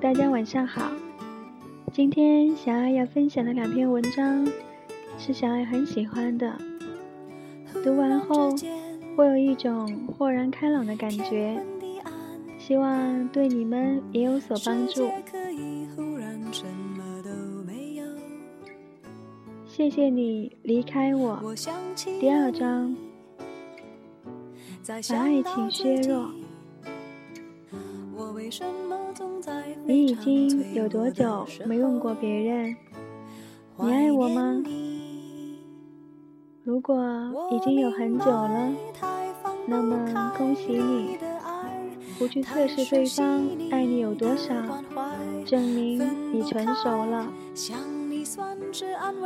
大家晚上好。今天小爱要分享的两篇文章是小爱很喜欢的，读完后会有一种豁然开朗的感觉，希望对你们也有所帮助。谢谢你离开我。第二章，把爱情削弱。我为什么你已经有多久没问过别人，你爱我吗？如果已经有很久了，那么恭喜你，不去测试对方爱你有多少，证明你成熟了。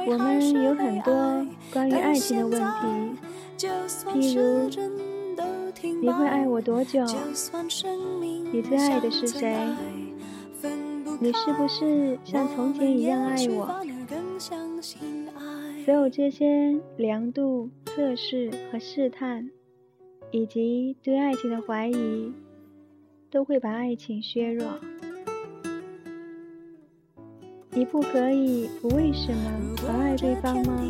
我们有很多关于爱情的问题，譬如你会爱我多久？你最爱的是谁？你是不是像从前一样爱我？所有这些量度、测试和试探，以及对爱情的怀疑，都会把爱情削弱。你不可以不为什么而爱对方吗？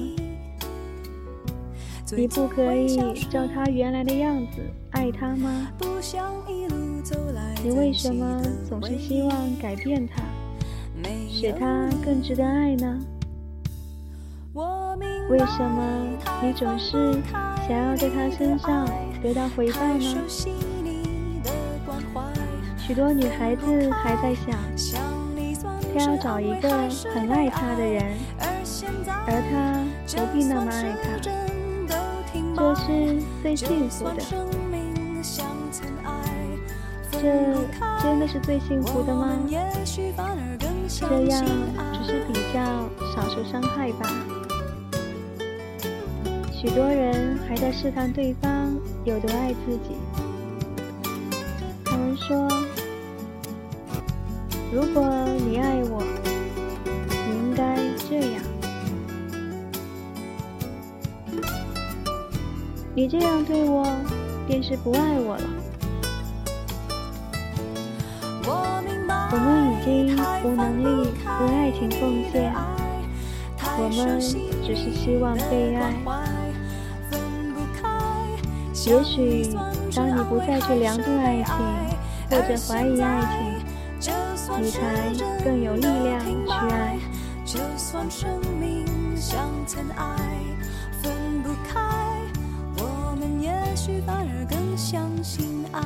你不可以照他原来的样子爱他吗？你为什么总是希望改变他，使他更值得爱呢？为什么你总是想要在他身上得到回报呢？许多女孩子还在想，她要找一个很爱她的人，而他不必那么爱她，这是最幸福的。这真的是最幸福的吗？这样只是比较少受伤害吧。许多人还在试探对方有多爱自己。他们说：“如果你爱我，你应该你这样对我，便是不爱我了。”我们已经无能力为爱情奉献，我们只是希望被爱。也许当你不再去量度爱情，或者怀疑爱情，你才更有力量去爱。就算生命像尘埃，也许反而更相信爱。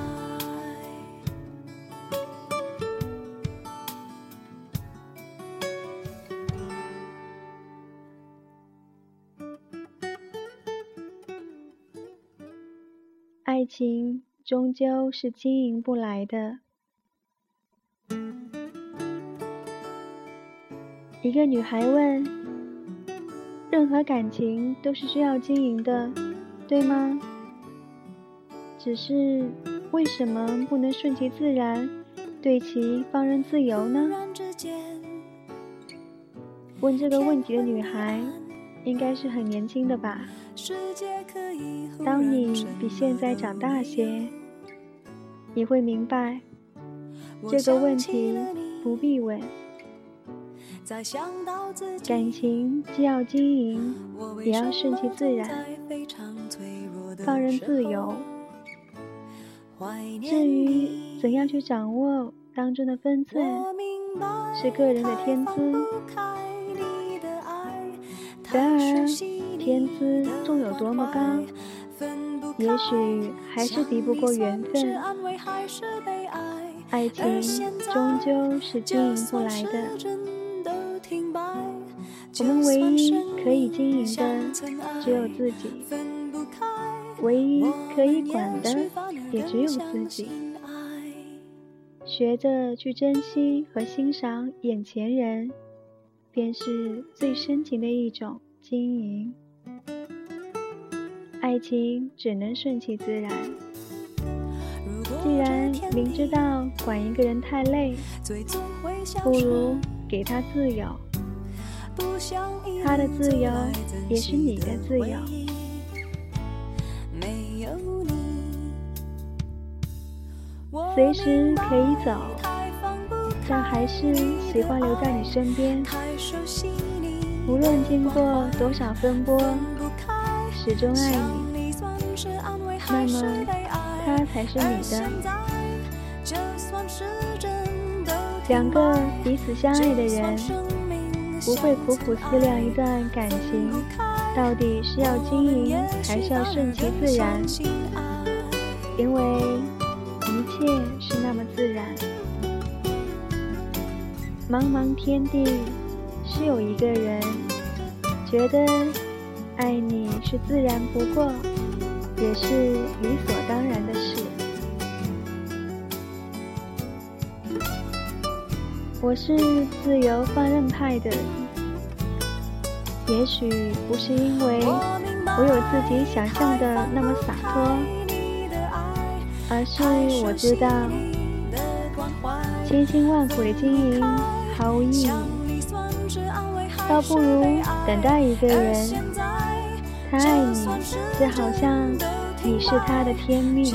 爱情终究是经营不来的。一个女孩问：“任何感情都是需要经营的，对吗？只是为什么不能顺其自然，对其放任自由呢？”问这个问题的女孩。应该是很年轻的吧。当你比现在长大些，你会明白这个问题不必问。感情既要经营，也要顺其自然，放任自由。至于怎样去掌握当中的分寸，是个人的天资。然而，天资纵有多么高，也许还是敌不过缘分。爱情终究是经营不来的。我们唯一可以经营的只有自己，唯一可以管的也只有自己。学着去珍惜和欣赏眼前人。便是最深情的一种经营。爱情只能顺其自然。既然明知道管一个人太累，不如给他自由。他的自由也是你的自由。随时可以走，但还是喜欢留在你身边。无论经过多少风波，始终爱你，那么他才是你的。两个彼此相爱的人，不会苦苦思量一段感情到底是要经营还是要顺其自然，因为自然。茫茫天地。是有一个人觉得爱你是自然不过，也是理所当然的事。我是自由放任派的，也许不是因为我有自己想象的那么洒脱，而是我知道千辛万苦的经营毫无意义。倒不如等待一个人，他爱你，就好像你是他的天命。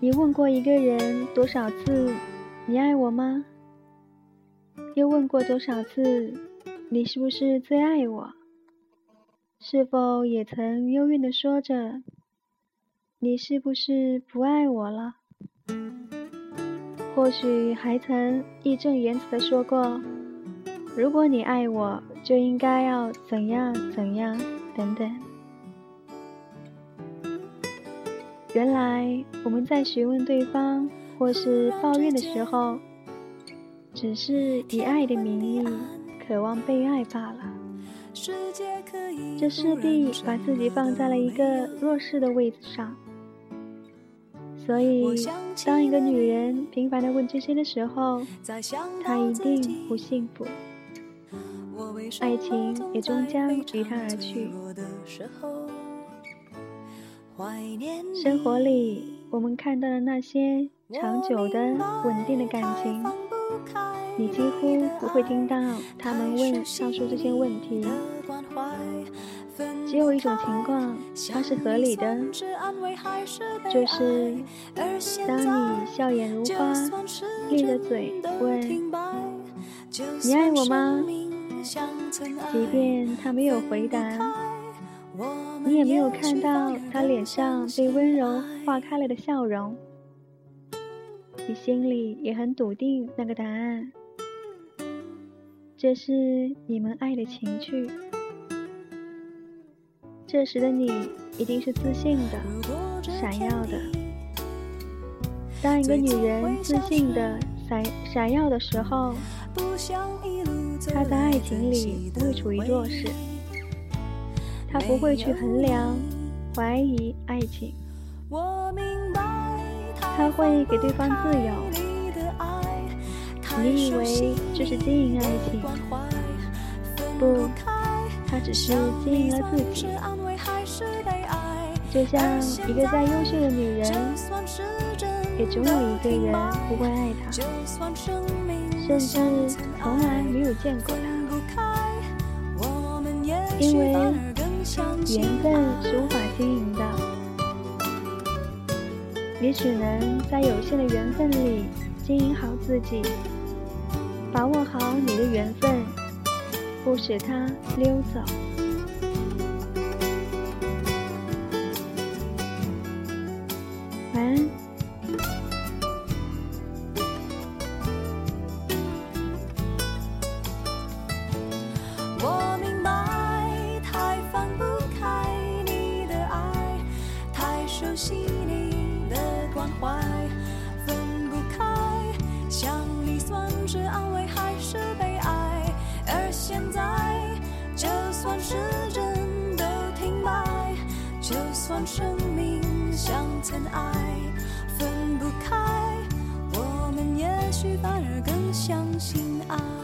你问过一个人多少次“你爱我吗”？又问过多少次“你是不是最爱我”？是否也曾幽怨地说着：“你是不是不爱我了？”或许还曾义正言辞地说过：“如果你爱我，就应该要怎样怎样等等。”原来我们在询问对方或是抱怨的时候，只是以爱的名义渴望被爱罢了。这势必把自己放在了一个弱势的位置上，所以当一个女人频繁的问这些的时候，她一定不幸福，爱情也终将离她而去。生活里我们看到的那些长久的、稳定的感情。你几乎不会听到他们问上述这些问题，只有一种情况，它是合理的，就是当你笑颜如花，咧着嘴问“你爱我吗”，即便他没有回答，你也没有看到他脸上被温柔化开了的笑容，你心里也很笃定那个答案。这是你们爱的情趣。这时的你一定是自信的、闪耀的。当一个女人自信的、闪闪耀的时候，她在爱情里不会处于弱势，她不会去衡量、怀疑爱情，她会给对方自由。你以为这是经营爱情？不，他只是经营了自己。就像一个再优秀的女人，也总有一个人不会爱她，甚至从来没有见过她，因为缘分是无法经营的。你只能在有限的缘分里经营好自己。把握好你的缘分，不使它溜走。晚安。我明白，太放不开你的爱，太熟悉尘埃，分不开，我们也许反而更相信爱。